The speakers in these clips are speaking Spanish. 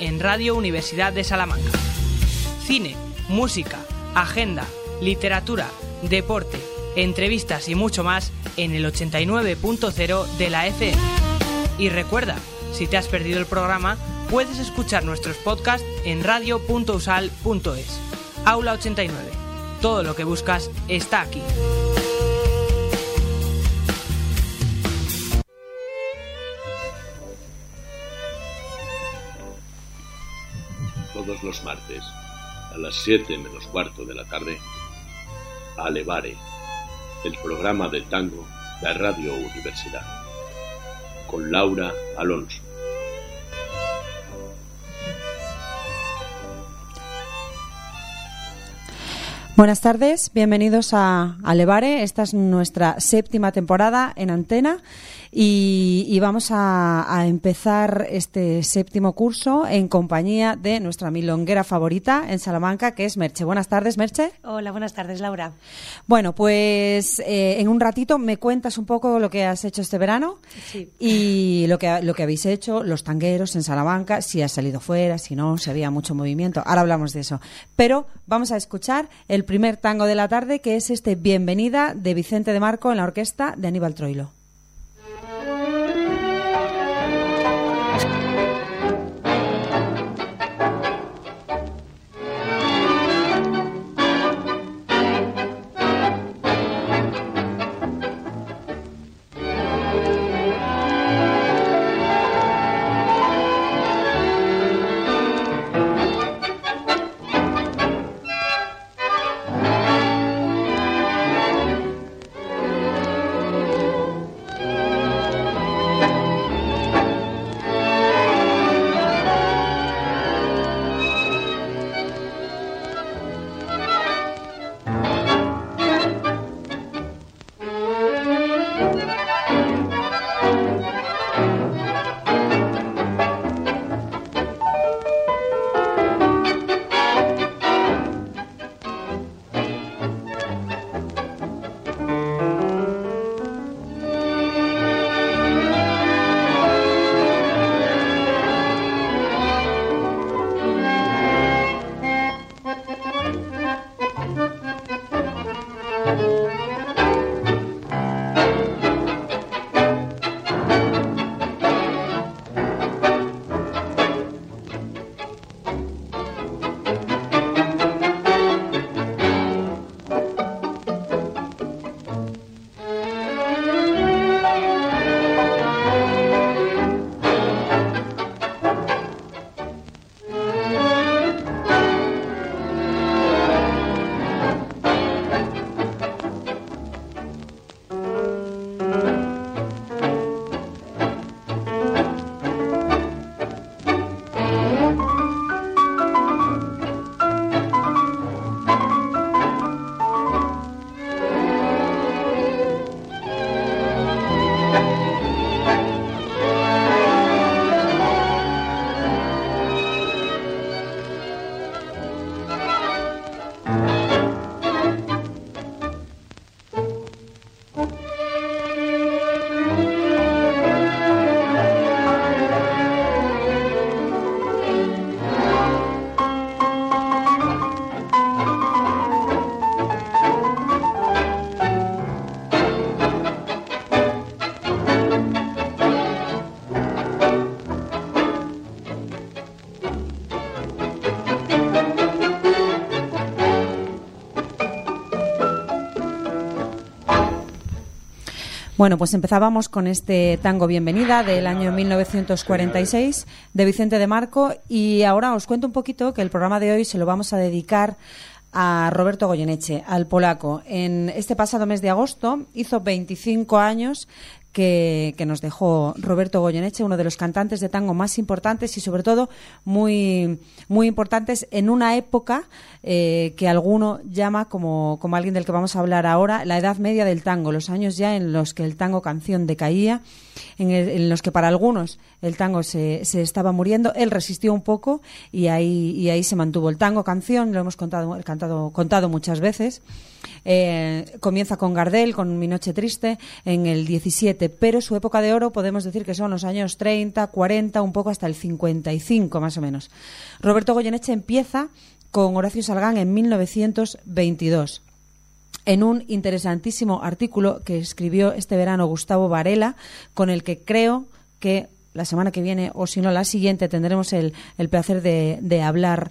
En Radio Universidad de Salamanca. Cine, música, agenda, literatura, deporte, entrevistas y mucho más en el 89.0 de la FM. Y recuerda, si te has perdido el programa, puedes escuchar nuestros podcasts en radio.usal.es. Aula 89. Todo lo que buscas está aquí. Los martes, a las 7 menos cuarto de la tarde, Alevare, el programa de tango de Radio Universidad, con Laura Alonso. Buenas tardes, bienvenidos a Alevare. Esta es nuestra séptima temporada en antena y, vamos a, empezar este séptimo curso en compañía de nuestra milonguera favorita en Salamanca, que es Merche. Buenas tardes, Merche. Hola, buenas tardes, Laura. Bueno, pues eh, en un ratito me cuentas un poco lo que has hecho este verano y lo que, lo que habéis hecho, los tangueros en Salamanca, si has salido fuera, si no, si había mucho movimiento. Ahora hablamos de eso. Pero vamos a escuchar el primer tango de la tarde, que es este Bienvenida de Vicente de Marco en la orquesta de Aníbal Troilo. Bueno, pues empezábamos con este tango Bienvenida del año 1946 de Vicente de Marco y ahora os cuento un poquito que el programa de hoy se lo vamos a dedicar a Roberto Goyeneche, al polaco. En este pasado mes de agosto hizo 25 años que, nos dejó Roberto Goyeneche, uno de los cantantes de tango más importantes y sobre todo muy, muy importantes en una época eh, que alguno llama, como, como alguien del que vamos a hablar ahora, la edad media del tango, los años ya en los que el tango canción decaía, en, los que para algunos el tango se, se, estaba muriendo. Él resistió un poco y ahí, y ahí se mantuvo. El tango canción, lo hemos contado, cantado, contado muchas veces. Eh, comienza con Gardel, con Mi Noche Triste, en el 17, pero su época de oro podemos decir que son los años 30, 40, un poco hasta el 55 más o menos. Roberto Goyeneche empieza con Horacio Salgán en 1922 en un interesantísimo artículo que escribió este verano Gustavo Varela, con el que creo que la semana que viene o si no la siguiente tendremos el, placer de hablar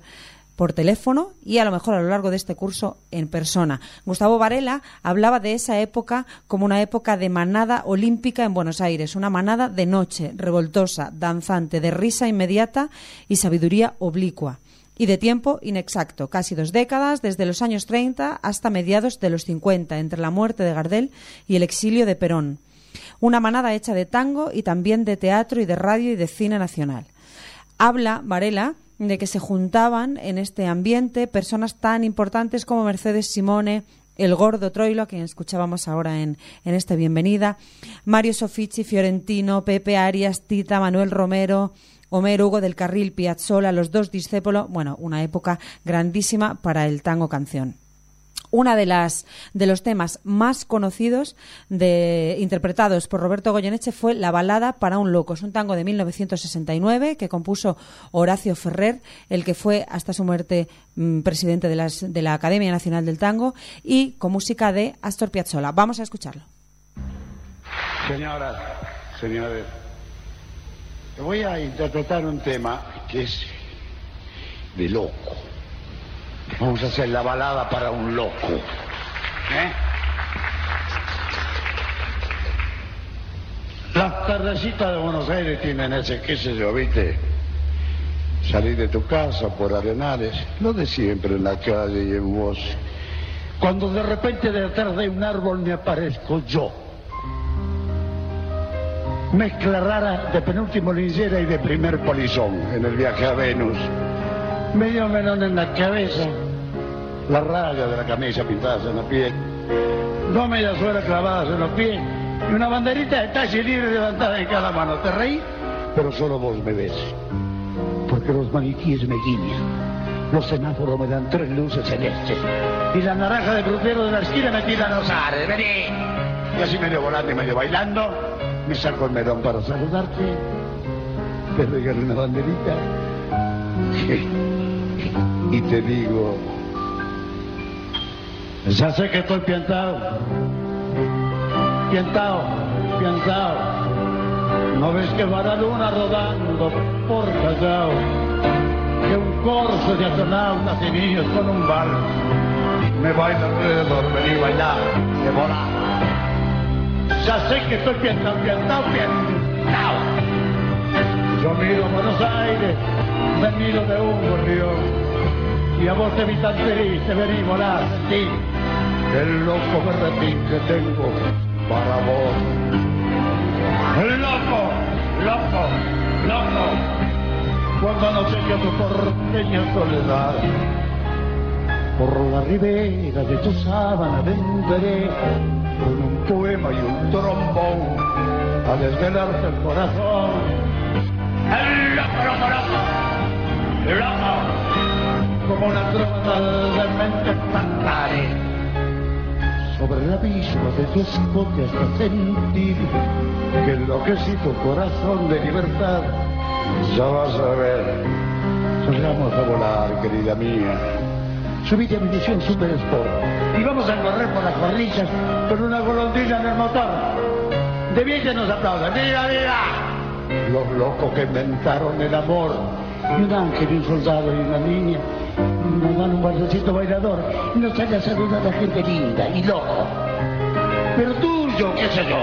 por teléfono y a lo mejor a lo largo de este curso en persona. Gustavo Varela hablaba de esa época como una época de manada olímpica en Buenos Aires, una manada de noche, revoltosa, danzante, de risa inmediata y sabiduría oblicua. Y de tiempo inexacto, casi dos décadas, desde los años 30 hasta mediados de los 50, entre la muerte de Gardel y el exilio de Perón. Una manada hecha de tango y también de teatro y de radio y de cine nacional. Habla Varela de que se juntaban en este ambiente personas tan importantes como Mercedes Simone, el gordo Troilo, a quien escuchábamos ahora en, en esta bienvenida, Mario Sofici, Fiorentino, Pepe Arias, Tita, Manuel Romero, Homero Hugo del Carril, Piazzola, los dos Discépolo, bueno, una época grandísima para el tango canción una de las de los temas más conocidos de, interpretados por Roberto Goyeneche fue La balada para un loco. Es un tango de 1969 que compuso Horacio Ferrer, el que fue hasta su muerte mm, presidente de, de la Academia Nacional del Tango y con música de Astor Piazzolla. Vamos a escucharlo. Señoras, señores, voy a interpretar un tema que es de loco Vamos a hacer la balada para un loco. ¿Eh? Las tardecitas de Buenos Aires tienen ese, qué sé yo, ¿viste? Salir de tu casa por arenales, lo de siempre en la calle y en vos. Cuando de repente detrás de un árbol me aparezco yo. Mezcla rara de penúltimo linchera y de primer polizón en el viaje a Venus medio melón en la cabeza, la raya de la camisa pintada en la piel, dos medias suelas clavadas en los pies y una banderita de talle libre levantada en cada mano. ¿Te reí? Pero solo vos me ves, porque los maniquíes me guiñan. Los semáforos me dan tres luces celestes. Y la naranja de crucero de la esquina me tira los ares. ¡Vení! Y así medio volando y medio bailando, me saco el melón para saludarte. Te regalo una banderita y te digo, ya sé que estoy piantado, piantado, piantado. ¿No ves que va la luna rodando por Callao? Que un corso de astronautas y niños con un bar me baila alrededor, vení bailar, de volar. Ya sé que estoy piantado, piantado, piantado. Yo miro Buenos Aires, me miro de un gorrión y a vos te vi tan feliz, te vení volar, sí. El loco berretín que tengo para vos. El loco, loco, loco. Cuando no yo tu porteña soledad. Por la ribera de tu sábana venderé con un poema y un trombón a desvelarte el corazón. El loco, loco, loco, loco como una trompa de mente cantaré sobre el abismo de tu escote hasta sentir que enloquecí tu corazón de libertad. Ya vas a ver, salgamos a volar, querida mía. Subite a mi visión Super Sport y a correr por las corrillas con una golondrina en el motor. De bien que nos aplaudan. ¡Viva, viva! Los locos que inventaron el amor. Y un ángel, y un soldado y una niña nos dan un bailecito bailador y nos sale a saludar a la gente linda y loco. Pero tuyo, qué sé yo.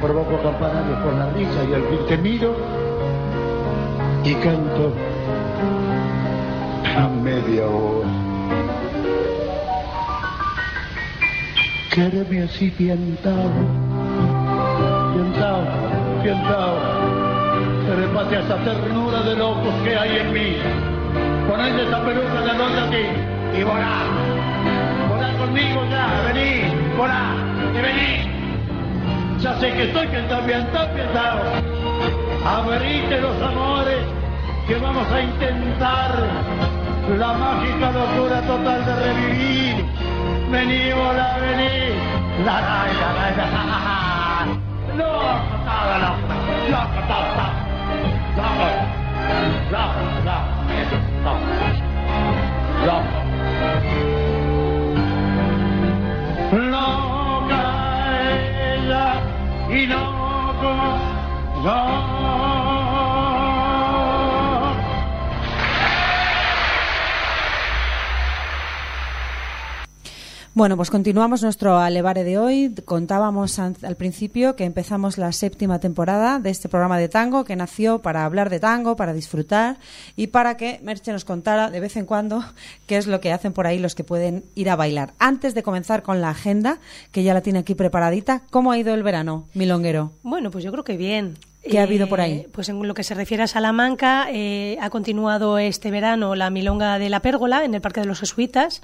Provoco campanarios por la risa y al fin te miro y canto a media voz. Quédeme así piantado y piensao, piensao, se repate esa ternura de locos que hay en mí. Poned esa peluca de noche aquí y volá. Volá conmigo ya, vení, volá, y vení. Ya sé que estoy piensado, piensado, piensado. Abrite los amores que vamos a intentar la mágica locura total de revivir. Vení, volá, vení. La, la, la, la, la, la, la. Loco, toda loca, loco, toda. Loco, loco, loco, loco. Loca ella y loco yo. Bueno, pues continuamos nuestro Alevare de hoy. Contábamos al principio que empezamos la séptima temporada de este programa de tango que nació para hablar de tango, para disfrutar y para que Merche nos contara de vez en cuando qué es lo que hacen por ahí los que pueden ir a bailar. Antes de comenzar con la agenda, que ya la tiene aquí preparadita, ¿cómo ha ido el verano, milonguero? Bueno, pues yo creo que bien. ¿Qué ha habido por ahí? Eh, Pues en lo que se refiere a Salamanca, eh, ha continuado este verano la milonga de la pérgola en el Parque de los Jesuitas.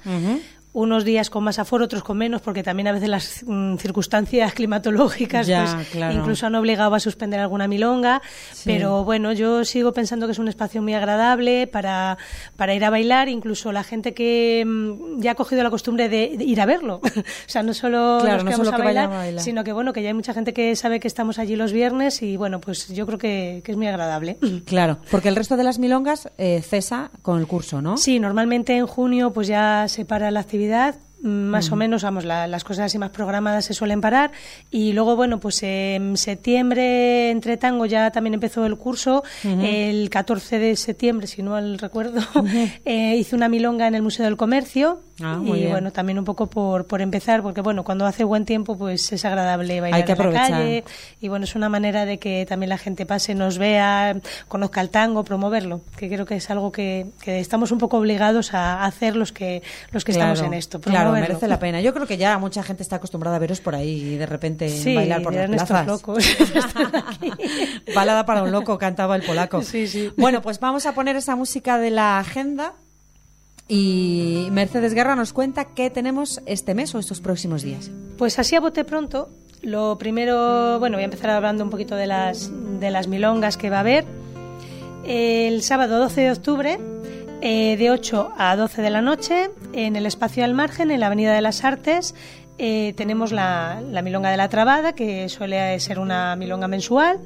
Unos días con más aforo, otros con menos, porque también a veces las mm, circunstancias climatológicas Ya, pues, claro. incluso han obligado a suspender alguna milonga. Pero bueno, yo sigo pensando que es un espacio muy agradable para, para ir a bailar, incluso la gente que mm, ya ha cogido la costumbre de, de ir a verlo. o sea, no solo Claro, los no que solo vamos a que bailar, a bailar. sino que bueno, que ya hay mucha gente que sabe que estamos allí los viernes y bueno, pues yo creo que, que es muy agradable. Claro, porque el resto de las milongas eh, cesa con el curso, ¿no? Sí, normalmente en junio pues ya se para la actividad. Más o menos, vamos, la- las cosas así más programadas se suelen parar. Y luego, bueno, pues en septiembre, entre tango, ya también empezó el curso. El 14 de septiembre, si no mal recuerdo, eh, hice una milonga en el Museo del Comercio. Ah, y bien. bueno, también un poco por, por empezar, porque bueno, cuando hace buen tiempo, pues es agradable bailar Hay que en la calle. Y bueno, es una manera de que también la gente pase, nos vea, conozca el tango, promoverlo, que creo que es algo que, que estamos un poco obligados a hacer los que, los que estamos en esto. Claro, merece la pena. Yo creo que ya mucha gente está acostumbrada a veros por ahí y de repente Sí, bailar por las plazas. locos. Balada para un loco, cantaba el polaco. Sí, sí. Bueno, pues vamos a poner esa música de la agenda y Mercedes Guerra nos cuenta qué tenemos este mes o estos próximos días. Pues así a bote pronto, lo primero, bueno, voy a empezar hablando un poquito de las, de las milongas que va a haber. El sábado 12 de octubre, eh, de 8 a 12 de la noche, en el espacio al margen, en la Avenida de las Artes, eh, tenemos la, la Milonga de la Trabada, que suele ser una milonga mensual.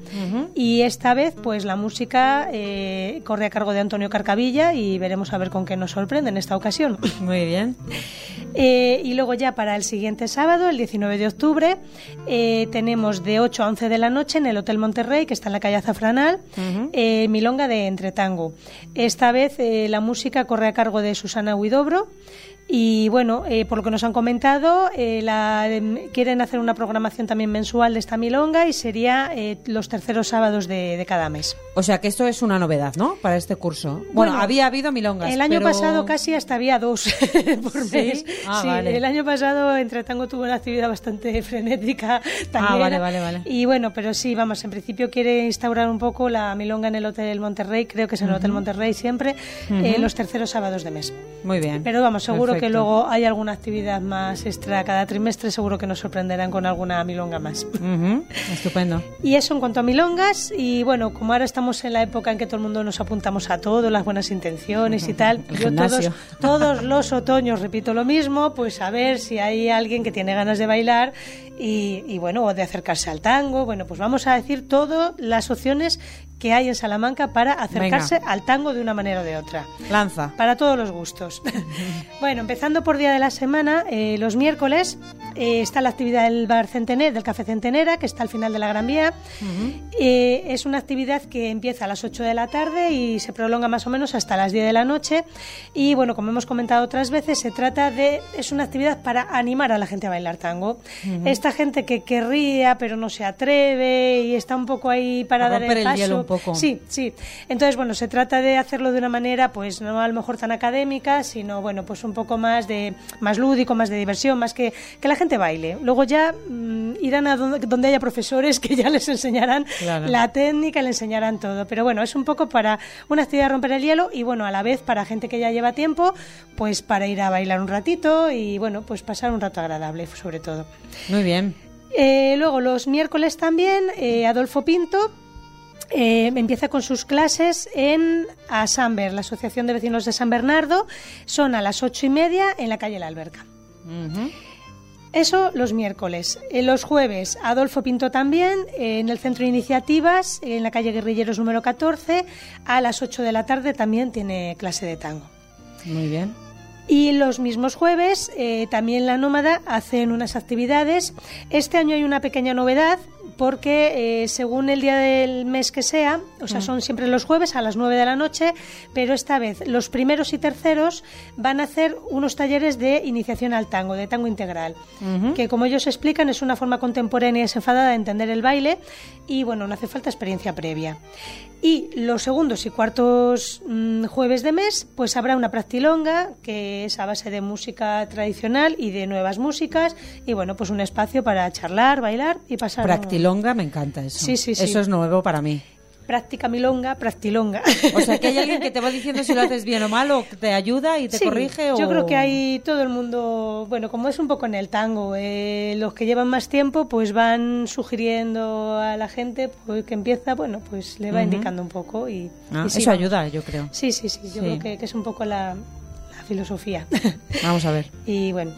Y esta vez, pues la música eh, corre a cargo de Antonio Carcavilla y veremos a ver con qué nos sorprende en esta ocasión. Muy bien. Eh, y luego ya para el siguiente sábado, el 19 de octubre, tenemos de 8 a 11 de la noche en el Hotel Monterrey, que está en la calle Azafranal, Milonga de Entretango. Esta vez la música corre a cargo de Susana Huidobro. Y bueno, eh, por lo que nos han comentado, eh, la- em, quieren hacer una programación también mensual de esta milonga y sería eh, los terceros sábados de, de cada mes. O sea que esto es una novedad, ¿no? Para este curso. Bueno, Bueno, había habido milongas. El año pero- pasado casi hasta había dos por ¿Sí? mes. Ah, sí, vale. el año pasado entre tango tuvo una actividad bastante frenética. tanguera. Ah, vale, vale, vale. Y bueno, pero sí, vamos, en principio quiere instaurar un poco la milonga en el Hotel Monterrey, creo que es en el Hotel Monterrey siempre, eh, los terceros sábados de mes. Muy bien. Pero vamos, seguro que luego hay alguna actividad más extra cada trimestre, seguro que nos sorprenderán con alguna milonga más. Estupendo. Y eso en cuanto a milongas, y bueno, como ahora estamos en la época en que todo el mundo nos apuntamos a todo, las buenas intenciones y tal, El yo todos, todos los otoños repito lo mismo, pues a ver si hay alguien que tiene ganas de bailar y, y bueno, o de acercarse al tango, bueno, pues vamos a decir todas las opciones que hay en Salamanca para acercarse al tango de una manera o de otra. Lanza. Para todos los gustos. bueno, empezando por día de la semana, eh, los miércoles eh, está la actividad del bar Centener, del Café Centenera, que está al final de la Gran Vía. Eh, es una actividad que empieza a las 8 de la tarde y se prolonga más o menos hasta las 10 de la noche. Y bueno, como hemos comentado otras veces, se trata de. es una actividad para animar a la gente a bailar tango. Esta gente que querría, pero no se atreve y está un poco ahí para A dar el paso. Poco. Sí, sí. Entonces, bueno, se trata de hacerlo de una manera, pues no a lo mejor tan académica, sino, bueno, pues un poco más de más lúdico, más de diversión, más que, que la gente baile. Luego ya mm, irán a donde, donde, haya profesores que ya les enseñarán la técnica, le enseñarán todo. Pero bueno, es un poco para una actividad de romper el hielo y, bueno, a la vez para gente que ya lleva tiempo, pues para ir a bailar un ratito y, bueno, pues pasar un rato agradable, sobre todo. Muy bien. Eh, luego los miércoles también, eh, Adolfo Pinto eh, empieza con sus clases en Asamber, la Asociación de Vecinos de San Bernardo. Son a las ocho y media en la calle La Alberca. Eso los miércoles. los jueves, Adolfo Pinto también, en el Centro de Iniciativas, en la calle Guerrilleros número 14, a las 8 de la tarde también tiene clase de tango. Muy bien. Y los mismos jueves, eh, también la Nómada hacen unas actividades. Este año hay una pequeña novedad porque eh, según el día del mes que sea, o sea, mm. son siempre los jueves a las 9 de la noche, pero esta vez los primeros y terceros van a hacer unos talleres de iniciación al tango, de tango integral, que como ellos explican es una forma contemporánea y desenfadada de entender el baile y bueno, no hace falta experiencia previa. Y los segundos y cuartos mm, jueves de mes, pues habrá una practilonga, que es a base de música tradicional y de nuevas músicas, y bueno, pues un espacio para charlar, bailar y pasar. Practilonga, me encanta eso. Sí, sí, sí. Eso es nuevo para mí práctica milonga, practilonga. O sea, que hay alguien que te va diciendo si lo haces bien o mal, o te ayuda y te corrige. Yo creo que hay todo el mundo, bueno, como es un poco en el tango, eh, los que llevan más tiempo, pues van sugiriendo a la gente pues, que empieza, bueno, pues le va indicando un poco y, ah, eso ayuda, yo creo. Sí, sí, sí. Yo creo que, es un poco la, la filosofía. Vamos a ver. y bueno.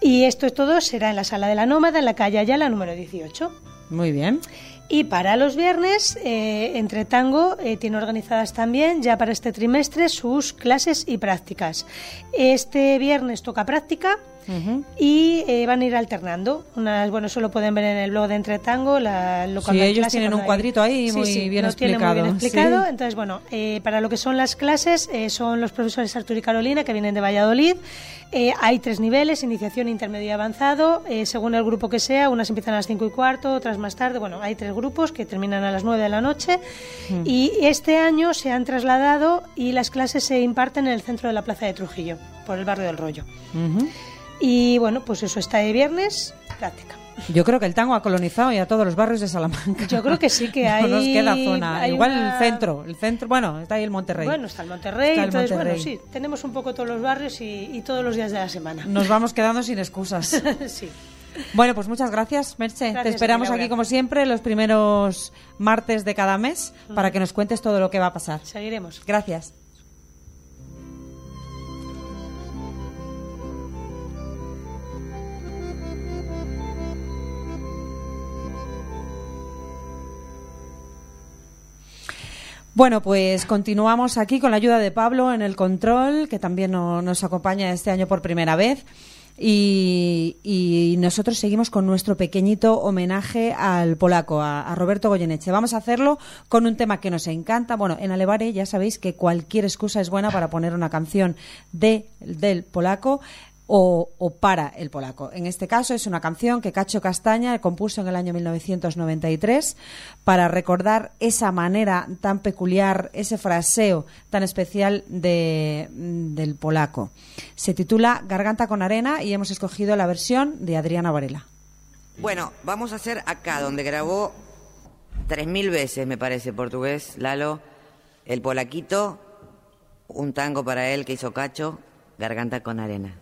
Y esto todo será en la sala de la Nómada, en la calle Ayala, número 18. Muy bien. Y para los viernes, eh, Entre Tango eh, tiene organizadas también ya para este trimestre sus clases y prácticas. Este viernes toca práctica y eh, van a ir alternando. Unas, bueno, eso lo pueden ver en el blog de Entre Tango. La, lo sí, ellos tienen un cuadrito ahí muy, bien explicado. muy bien explicado. Entonces, bueno, para lo que son las clases, son los profesores Arturo y Carolina que vienen de Valladolid. Eh, hay tres niveles, iniciación, intermedio y avanzado. Eh, según el grupo que sea, unas empiezan a las cinco y cuarto, otras más tarde. Bueno, hay tres grupos que terminan a las nueve de la noche. Mm. Y este año se han trasladado y las clases se imparten en el centro de la Plaza de Trujillo, por el barrio del Rollo. Y bueno, pues eso está de viernes, práctica. Yo creo que el tango ha colonizado ya todos los barrios de Salamanca. Yo creo que sí que hay. No nos queda zona. Igual el centro, el centro, bueno, está ahí el Monterrey. Bueno, está el Monterrey, entonces bueno, sí, tenemos un poco todos los barrios y, todos los días de la semana. Nos vamos quedando sin excusas. sí. Bueno, pues muchas gracias, Merche. Te esperamos aquí como siempre los primeros martes de cada mes para que nos cuentes todo lo que va a pasar. Seguiremos. Gracias. Bueno, pues continuamos aquí con la ayuda de Pablo en el control, que también nos acompaña este año por primera vez. Y, nosotros seguimos con nuestro pequeñito homenaje al polaco, a, Roberto Goyeneche. Vamos a hacerlo con un tema que nos encanta. Bueno, en Alevare ya sabéis que cualquier excusa es buena para poner una canción de, del polaco o, para el polaco. En este caso es una canción que Cacho Castaña compuso en el año 1993 para recordar esa manera tan peculiar, ese fraseo tan especial de, del polaco. Se titula Garganta con arena y hemos escogido la versión de Adriana Varela. Bueno, vamos a hacer acá donde grabó tres mil veces, me parece, portugués, Lalo, el polaquito, un tango para él que hizo Cacho, Garganta con arena.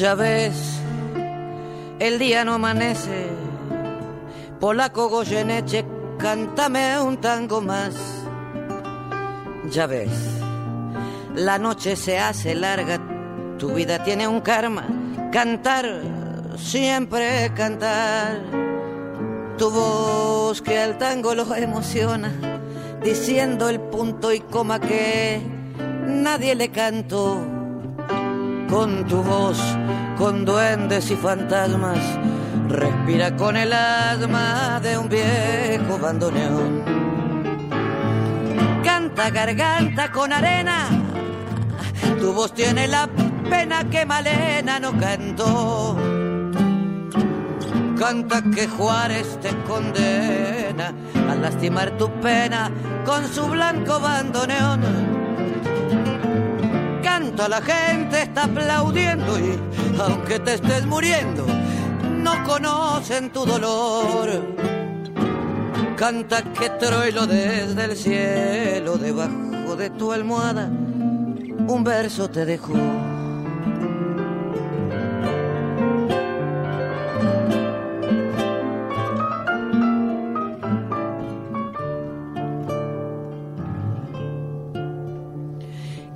Ya ves, el día no amanece. Polaco Goyeneche, cántame un tango más. Ya ves, la noche se hace larga, tu vida tiene un karma. Cantar, siempre cantar. Tu voz que al tango lo emociona, diciendo el punto y coma que nadie le cantó con tu voz, con duendes y fantasmas, respira con el alma de un viejo bandoneón. Canta garganta con arena, tu voz tiene la pena que Malena no cantó. Canta que Juárez te condena a lastimar tu pena con su blanco bandoneón. La gente está aplaudiendo y aunque te estés muriendo, no conocen tu dolor. Canta que Troilo desde el cielo, debajo de tu almohada, un verso te dejó.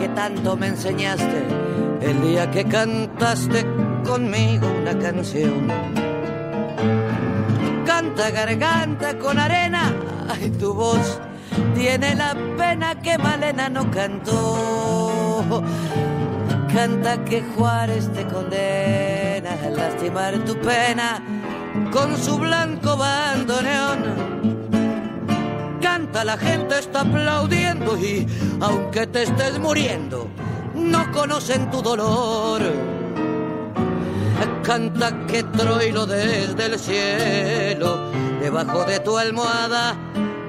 que tanto me enseñaste el día que cantaste conmigo una canción. Canta garganta con arena, ay tu voz tiene la pena que Malena no cantó. Canta que Juárez te condena a lastimar tu pena con su blanco bandoneón la gente está aplaudiendo y aunque te estés muriendo, no conocen tu dolor. Canta que Troilo desde el cielo, debajo de tu almohada,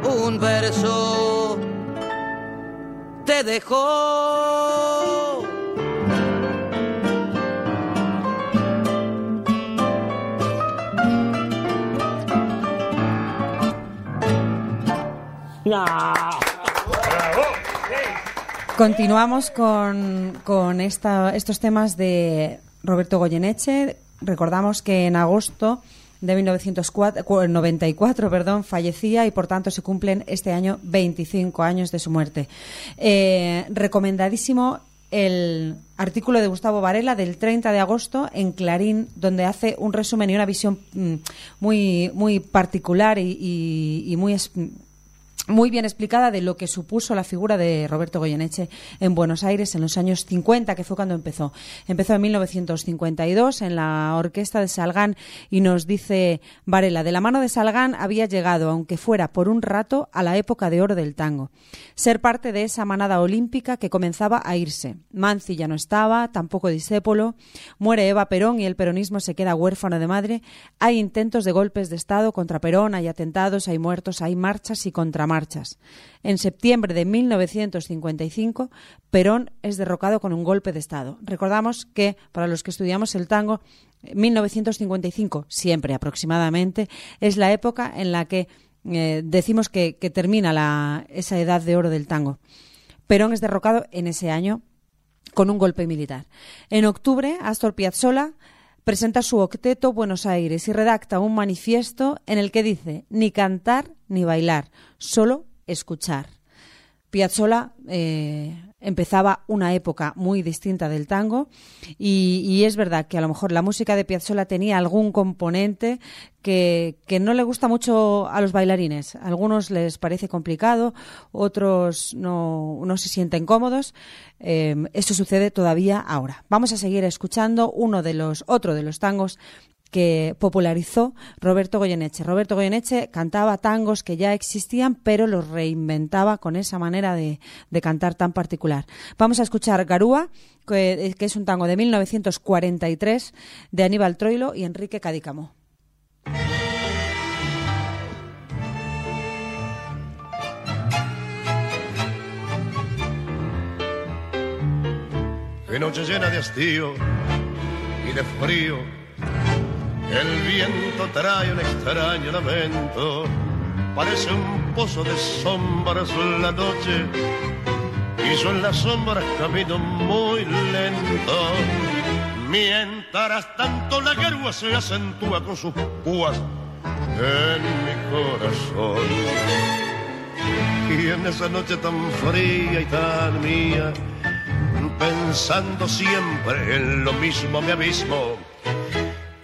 un verso te dejó. Continuamos con, con estos temas de Roberto Goyeneche. Recordamos que en agosto de 1994 perdón, fallecía y por tanto se cumplen este año 25 años de su muerte. Eh, recomendadísimo el artículo de Gustavo Varela del 30 de agosto en Clarín, donde hace un resumen y una visión mm, muy, muy particular y, y muy muy bien explicada de lo que supuso la figura de Roberto Goyeneche en Buenos Aires en los años 50, que fue cuando empezó. Empezó en 1952 en la orquesta de Salgán y nos dice Varela, de la mano de Salgán había llegado, aunque fuera por un rato, a la época de oro del tango. Ser parte de esa manada olímpica que comenzaba a irse. Manzi ya no estaba, tampoco Disépolo, muere Eva Perón y el peronismo se queda huérfano de madre. Hay intentos de golpes de Estado contra Perón, hay atentados, hay muertos, hay marchas y contramarchas En septiembre de 1955, Perón es derrocado con un golpe de Estado. Recordamos que, para los que estudiamos el tango, 1955, siempre aproximadamente, es la época en la que eh, decimos que, termina la, esa edad de oro del tango. Perón es derrocado en ese año con un golpe militar. En octubre, Astor Piazzolla presenta su octeto Buenos Aires y redacta un manifiesto en el que dice ni cantar ni bailar, solo escuchar. Piazzolla eh, empezaba una época muy distinta del tango y, es verdad que a lo mejor la música de Piazzolla tenía algún componente que, no le gusta mucho a los bailarines. A algunos les parece complicado, otros no, no se sienten cómodos. Eh, eso sucede todavía ahora. Vamos a seguir escuchando uno de los, otro de los tangos que popularizó Roberto Goyeneche. Roberto Goyeneche cantaba tangos que ya existían, pero los reinventaba con esa manera de, cantar tan particular. Vamos a escuchar Garúa, que, es un tango de 1943 de Aníbal Troilo y Enrique Cadícamo. De noche llena de hastío y de frío el viento trae un extraño lamento, parece un pozo de sombras en la noche, y yo en las sombras camino muy lento. Mientras tanto la guerra se acentúa con sus púas en mi corazón. Y en esa noche tan fría y tan mía, pensando siempre en lo mismo me abismo.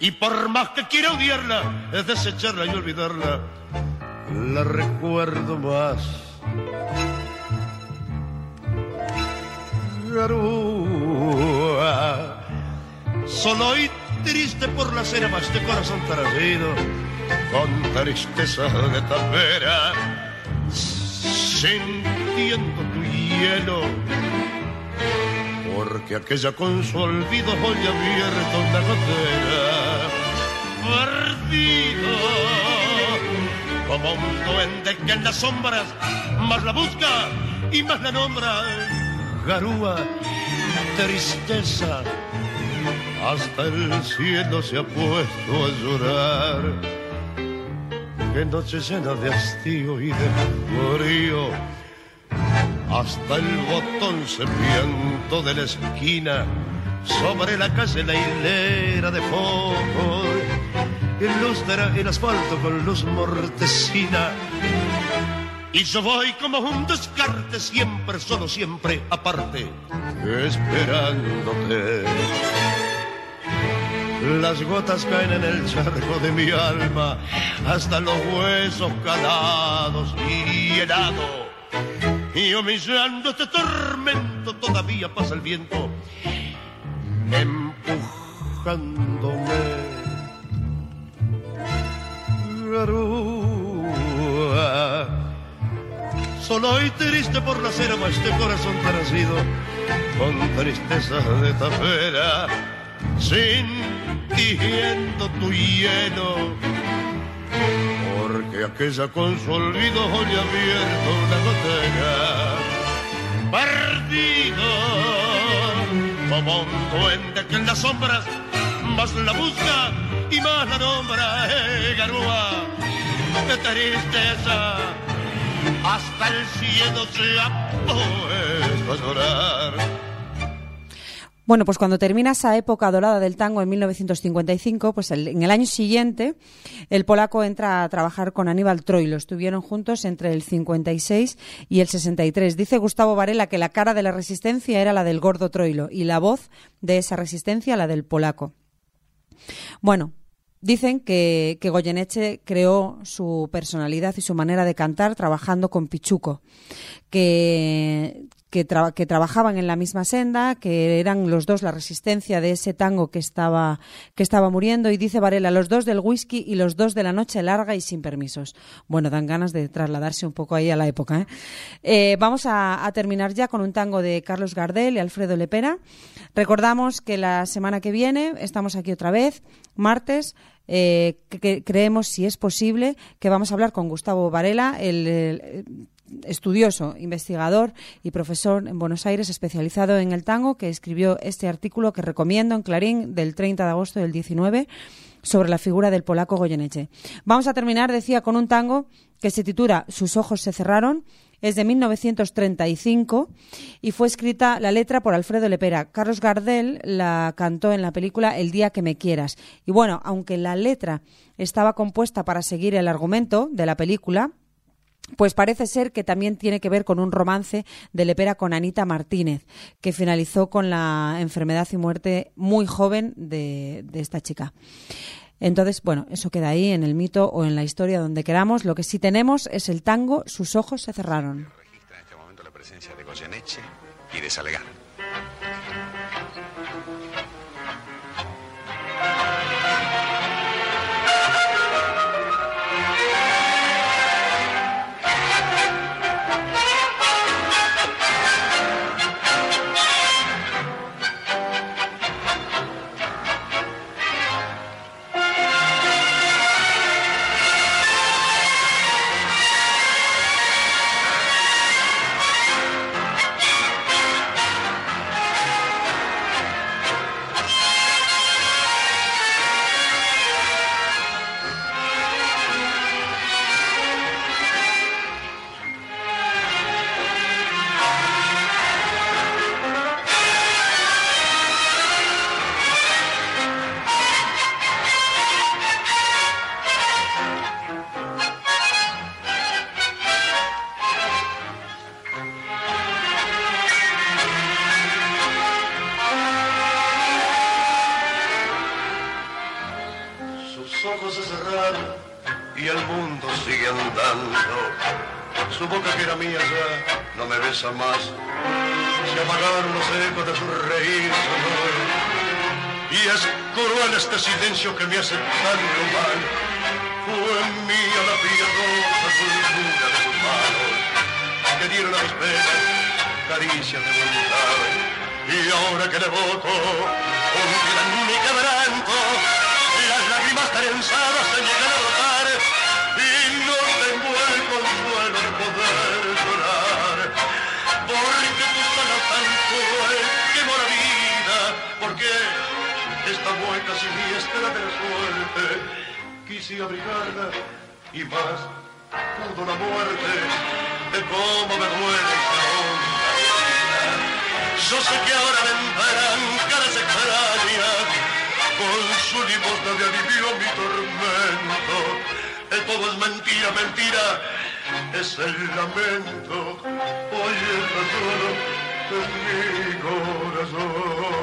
Y por más que quiera odiarla, es desecharla y olvidarla, la recuerdo más. Garúa, solo y triste por la cena más de corazón traído, con tristeza de tapera, sintiendo tu hielo, porque aquella con su olvido hoy abierta una gotera, perdido, como un duende que en las sombras más la busca y más la nombra, garúa, tristeza hasta el cielo se ha puesto a llorar. Qué noche llena de hastío y de frío. Hasta el botón piantó de la esquina. Sobre la calle la hilera de focos. Ilustra el asfalto con luz mortecina. Y yo voy como un descarte, siempre, solo siempre, aparte, esperándote. Las gotas caen en el charco de mi alma, hasta los huesos calados y helado. Y humillando este tormento todavía pasa el viento, empujándome. Garúa, solo y triste por la cera, este corazón nacido con tristeza de tapera sintiendo tu hielo. Porque aquella con su olvido hoy ha abierto una gotera. Perdido como un duende que en las sombras más la busca y más la nombra, eh, garúa. Tristeza hasta el cielo se ha puesto a llorar. Bueno, pues cuando termina esa época dorada del tango en 1955, pues en el año siguiente el polaco entra a trabajar con Aníbal Troilo. Estuvieron juntos entre el 56 y el 63. Dice Gustavo Varela que la cara de la resistencia era la del gordo Troilo y la voz de esa resistencia la del polaco. Bueno, dicen que, que Goyeneche creó su personalidad y su manera de cantar trabajando con Pichuco, que, que, que trabajaban en la misma senda, que eran los dos la resistencia de ese tango que estaba, que estaba muriendo, y dice Varela, los dos del whisky y los dos de la noche larga y sin permisos. Bueno, dan ganas de trasladarse un poco ahí a la época. ¿eh? Eh, vamos a, a terminar ya con un tango de Carlos Gardel y Alfredo Lepera. Recordamos que la semana que viene estamos aquí otra vez, martes. Eh, que- creemos, si es posible, que vamos a hablar con Gustavo Varela, el, el, estudioso, investigador y profesor en Buenos Aires especializado en el tango, que escribió este artículo que recomiendo en Clarín del 30 de agosto del 19 sobre la figura del polaco Goyeneche. Vamos a terminar, decía, con un tango que se titula Sus ojos se cerraron. Es de 1935 y fue escrita la letra por Alfredo Lepera. Carlos Gardel la cantó en la película El día que me quieras. Y bueno, aunque la letra estaba compuesta para seguir el argumento de la película, pues parece ser que también tiene que ver con un romance de Lepera con Anita Martínez, que finalizó con la enfermedad y muerte muy joven de, esta chica. Entonces, bueno, eso queda ahí en el mito o en la historia donde queramos. Lo que sí tenemos es el tango Sus ojos se cerraron. Silencio que me hace tanto mal. Fue mía la piadosa cultura de sus manos que dieron a mis penas caricias de voluntad. Y ahora que le voto, un mi quebranto, las lágrimas trenzadas se llegan a brotar esta mueca siniestra de la suerte quise abrigarla y más pudo la muerte de cómo me duele. Yo sé que ahora vendrán caras extrañas con su limosna de alivio mi tormento. Eh, todo es mentira, mentira, es el lamento. Hoy está solo en mi corazón.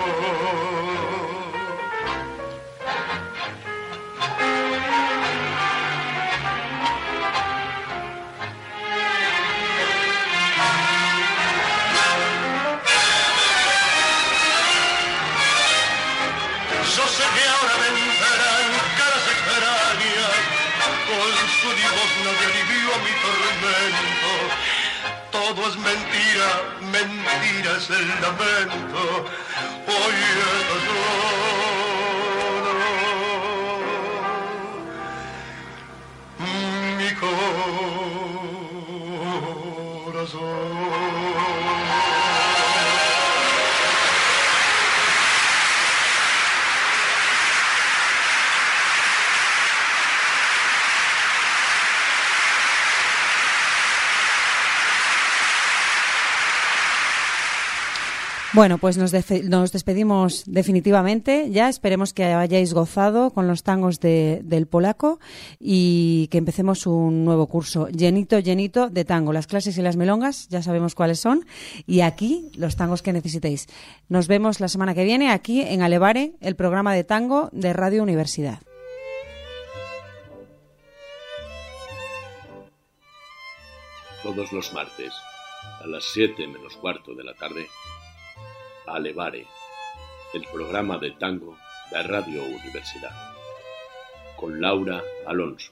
Todo es mentira, mentira es el lamento. Hoy está solo Bueno, pues nos, despedimos definitivamente. Ya esperemos que hayáis gozado con los tangos del polaco y que empecemos un nuevo curso llenito, llenito de tango. Las clases y las melongas ya sabemos cuáles son y aquí los tangos que necesitéis. Nos vemos la semana que viene aquí en Alevare, el programa de tango de Radio Universidad. Todos los martes a las 7 menos cuarto de la tarde Alevare, el programa de tango de Radio Universidad, con Laura Alonso.